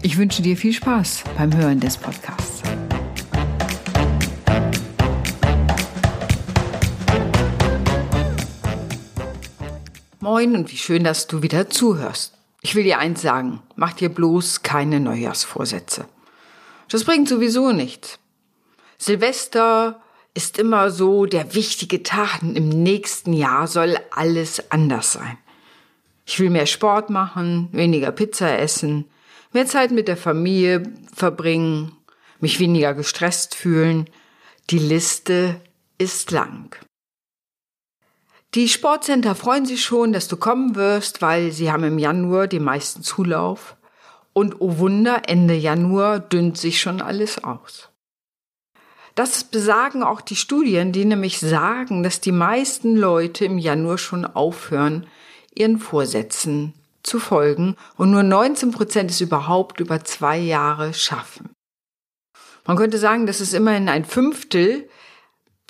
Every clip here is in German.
Ich wünsche dir viel Spaß beim Hören des Podcasts. Moin und wie schön, dass du wieder zuhörst. Ich will dir eins sagen, mach dir bloß keine Neujahrsvorsätze. Das bringt sowieso nichts. Silvester ist immer so der wichtige Tag und im nächsten Jahr soll alles anders sein. Ich will mehr Sport machen, weniger Pizza essen, mehr Zeit mit der Familie verbringen, mich weniger gestresst fühlen. Die Liste ist lang. Die Sportcenter freuen sich schon, dass du kommen wirst, weil sie haben im Januar den meisten Zulauf. Und oh Wunder, Ende Januar dünnt sich schon alles aus. Das besagen auch die Studien, die nämlich sagen, dass die meisten Leute im Januar schon aufhören, ihren Vorsätzen zu folgen und nur 19 Prozent es überhaupt über zwei Jahre schaffen. Man könnte sagen, das ist immerhin ein Fünftel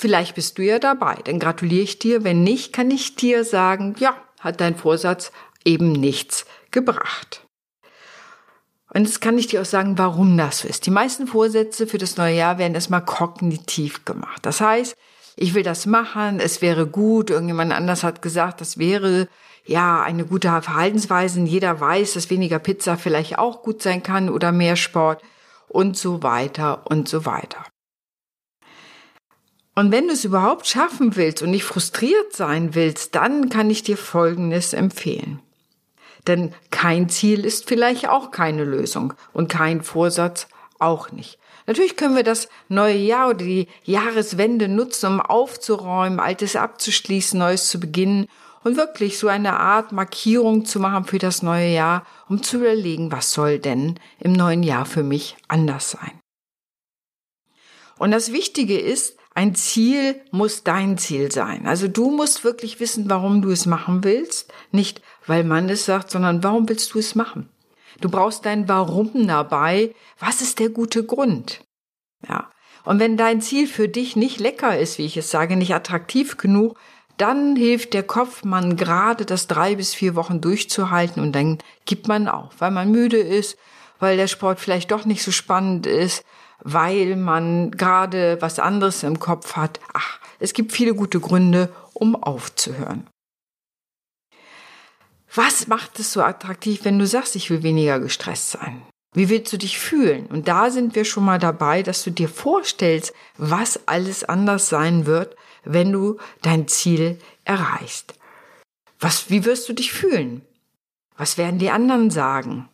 Vielleicht bist du ja dabei, dann gratuliere ich dir. Wenn nicht, kann ich dir sagen, ja, hat dein Vorsatz eben nichts gebracht. Und jetzt kann ich dir auch sagen, warum das so ist. Die meisten Vorsätze für das neue Jahr werden erstmal kognitiv gemacht. Das heißt, ich will das machen, es wäre gut, irgendjemand anders hat gesagt, das wäre ja eine gute Verhaltensweise. Jeder weiß, dass weniger Pizza vielleicht auch gut sein kann oder mehr Sport und so weiter und so weiter. Und wenn du es überhaupt schaffen willst und nicht frustriert sein willst, dann kann ich dir Folgendes empfehlen. Denn kein Ziel ist vielleicht auch keine Lösung und kein Vorsatz auch nicht. Natürlich können wir das neue Jahr oder die Jahreswende nutzen, um aufzuräumen, Altes abzuschließen, Neues zu beginnen und wirklich so eine Art Markierung zu machen für das neue Jahr, um zu überlegen, was soll denn im neuen Jahr für mich anders sein. Und das Wichtige ist, ein Ziel muss dein Ziel sein. Also du musst wirklich wissen, warum du es machen willst. Nicht, weil man es sagt, sondern warum willst du es machen? Du brauchst dein Warum dabei. Was ist der gute Grund? Ja. Und wenn dein Ziel für dich nicht lecker ist, wie ich es sage, nicht attraktiv genug, dann hilft der Kopf, man gerade das drei bis vier Wochen durchzuhalten und dann gibt man auf, weil man müde ist, weil der Sport vielleicht doch nicht so spannend ist, weil man gerade was anderes im Kopf hat. Ach, es gibt viele gute Gründe, um aufzuhören. Was macht es so attraktiv, wenn du sagst, ich will weniger gestresst sein? Wie willst du dich fühlen? Und da sind wir schon mal dabei, dass du dir vorstellst, was alles anders sein wird, wenn du dein Ziel erreichst. Was, wie wirst du dich fühlen? Was werden die anderen sagen?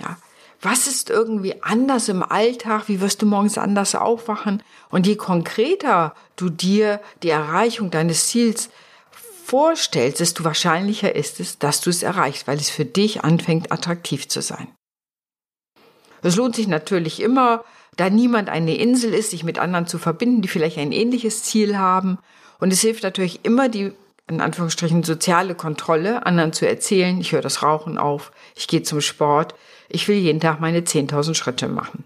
Ja, was ist irgendwie anders im Alltag, wie wirst du morgens anders aufwachen. Und je konkreter du dir die Erreichung deines Ziels vorstellst, desto wahrscheinlicher ist es, dass du es erreichst, weil es für dich anfängt attraktiv zu sein. Es lohnt sich natürlich immer, da niemand eine Insel ist, sich mit anderen zu verbinden, die vielleicht ein ähnliches Ziel haben. Und es hilft natürlich immer, die in Anführungsstrichen soziale Kontrolle, anderen zu erzählen, ich höre das Rauchen auf, ich gehe zum Sport, ich will jeden Tag meine 10.000 Schritte machen.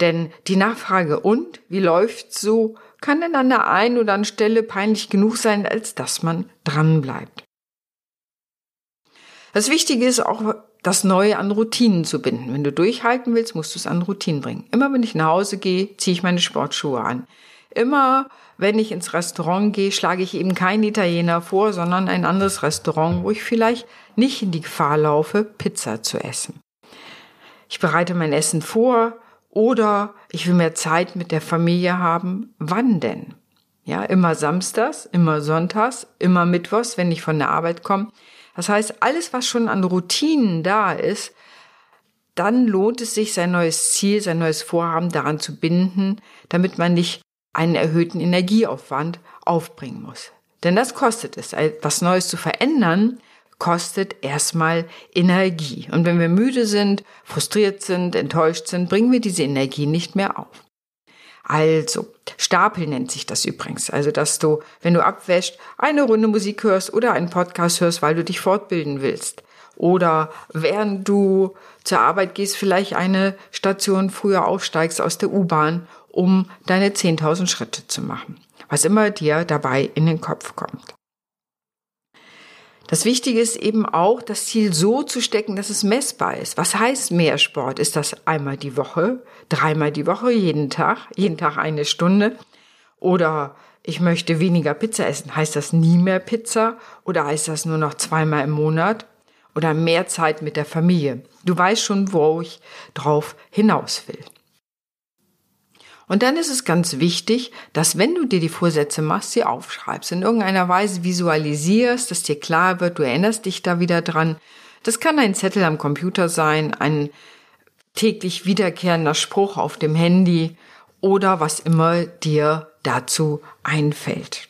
Denn die Nachfrage und, wie läuft's so, kann an der einen oder anderen Stelle peinlich genug sein, als dass man dranbleibt. Das Wichtige ist auch, das Neue an Routinen zu binden. Wenn du durchhalten willst, musst du es an Routinen bringen. Immer wenn ich nach Hause gehe, ziehe ich meine Sportschuhe an. Immer wenn ich ins Restaurant gehe, schlage ich eben keinen Italiener vor, sondern ein anderes Restaurant, wo ich vielleicht nicht in die Gefahr laufe, Pizza zu essen ich bereite mein Essen vor oder ich will mehr Zeit mit der Familie haben. Wann denn? Ja, immer samstags, immer sonntags, immer mittwochs, wenn ich von der Arbeit komme. Das heißt, alles, was schon an Routinen da ist, dann lohnt es sich, sein neues Ziel, sein neues Vorhaben daran zu binden, damit man nicht einen erhöhten Energieaufwand aufbringen muss. Denn das kostet es. Etwas Neues zu verändern, kostet erstmal Energie. Und wenn wir müde sind, frustriert sind, enttäuscht sind, bringen wir diese Energie nicht mehr auf. Also, Stapel nennt sich das übrigens. Also, dass du, wenn du abwäscht, eine Runde Musik hörst oder einen Podcast hörst, weil du dich fortbilden willst. Oder während du zur Arbeit gehst, vielleicht eine Station früher aufsteigst aus der U-Bahn, um deine 10.000 Schritte zu machen. Was immer dir dabei in den Kopf kommt. Das Wichtige ist eben auch, das Ziel so zu stecken, dass es messbar ist. Was heißt mehr Sport? Ist das einmal die Woche, dreimal die Woche, jeden Tag, jeden Tag eine Stunde? Oder ich möchte weniger Pizza essen. Heißt das nie mehr Pizza? Oder heißt das nur noch zweimal im Monat? Oder mehr Zeit mit der Familie? Du weißt schon, wo ich drauf hinaus will. Und dann ist es ganz wichtig, dass wenn du dir die Vorsätze machst, sie aufschreibst, in irgendeiner Weise visualisierst, dass dir klar wird, du erinnerst dich da wieder dran. Das kann ein Zettel am Computer sein, ein täglich wiederkehrender Spruch auf dem Handy oder was immer dir dazu einfällt.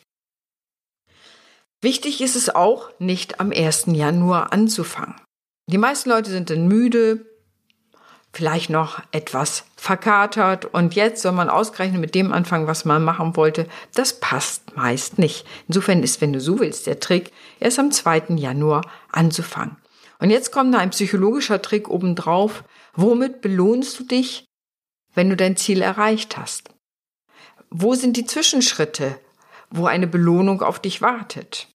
Wichtig ist es auch, nicht am 1. Januar anzufangen. Die meisten Leute sind dann müde, vielleicht noch etwas verkatert und jetzt soll man ausgerechnet mit dem anfangen, was man machen wollte. Das passt meist nicht. Insofern ist, wenn du so willst, der Trick, erst am 2. Januar anzufangen. Und jetzt kommt da ein psychologischer Trick obendrauf. Womit belohnst du dich, wenn du dein Ziel erreicht hast? Wo sind die Zwischenschritte, wo eine Belohnung auf dich wartet?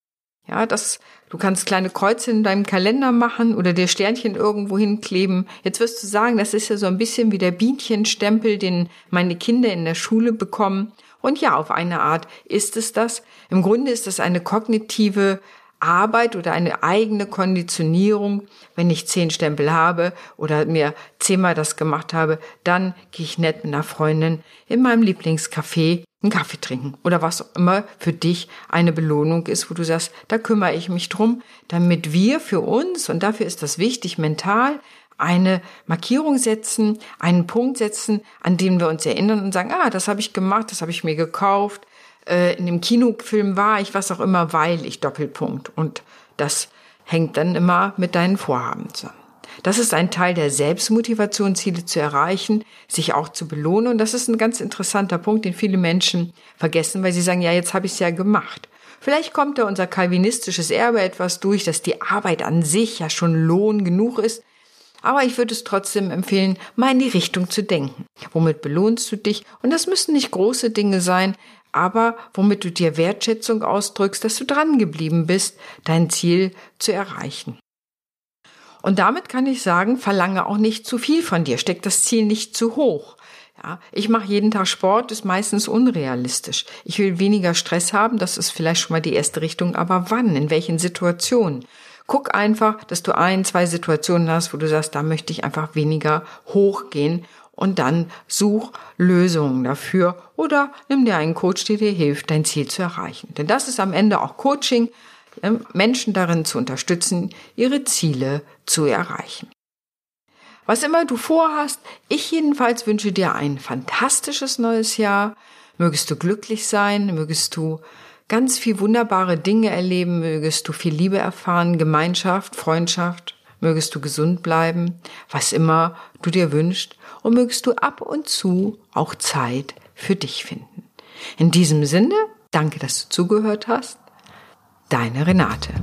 Ja, das, du kannst kleine Kreuze in deinem Kalender machen oder dir Sternchen irgendwo hinkleben. Jetzt wirst du sagen, das ist ja so ein bisschen wie der Bienchenstempel, den meine Kinder in der Schule bekommen. Und ja, auf eine Art ist es das. Im Grunde ist das eine kognitive Arbeit oder eine eigene Konditionierung. Wenn ich zehn Stempel habe oder mir zehnmal das gemacht habe, dann gehe ich nett mit einer Freundin in meinem Lieblingscafé einen Kaffee trinken oder was immer für dich eine Belohnung ist, wo du sagst, da kümmere ich mich drum, damit wir für uns, und dafür ist das wichtig, mental eine Markierung setzen, einen Punkt setzen, an dem wir uns erinnern und sagen, ah, das habe ich gemacht, das habe ich mir gekauft, äh, in dem Kinofilm war ich, was auch immer, weil ich Doppelpunkt. Und das hängt dann immer mit deinen Vorhaben zusammen. Das ist ein Teil der Selbstmotivation, Ziele zu erreichen, sich auch zu belohnen. Und das ist ein ganz interessanter Punkt, den viele Menschen vergessen, weil sie sagen, ja, jetzt habe ich es ja gemacht. Vielleicht kommt da unser kalvinistisches Erbe etwas durch, dass die Arbeit an sich ja schon Lohn genug ist. Aber ich würde es trotzdem empfehlen, mal in die Richtung zu denken. Womit belohnst du dich? Und das müssen nicht große Dinge sein, aber womit du dir Wertschätzung ausdrückst, dass du dran geblieben bist, dein Ziel zu erreichen. Und damit kann ich sagen, verlange auch nicht zu viel von dir, steck das Ziel nicht zu hoch. Ja, ich mache jeden Tag Sport, ist meistens unrealistisch. Ich will weniger Stress haben, das ist vielleicht schon mal die erste Richtung, aber wann, in welchen Situationen? Guck einfach, dass du ein, zwei Situationen hast, wo du sagst, da möchte ich einfach weniger hochgehen und dann such Lösungen dafür oder nimm dir einen Coach, der dir hilft, dein Ziel zu erreichen. Denn das ist am Ende auch Coaching, Menschen darin zu unterstützen, ihre Ziele zu erreichen. Was immer du vorhast, ich jedenfalls wünsche dir ein fantastisches neues Jahr. Mögest du glücklich sein, mögest du ganz viel wunderbare Dinge erleben, mögest du viel Liebe erfahren, Gemeinschaft, Freundschaft, mögest du gesund bleiben, was immer du dir wünschst und mögest du ab und zu auch Zeit für dich finden. In diesem Sinne, danke, dass du zugehört hast. Deine Renate.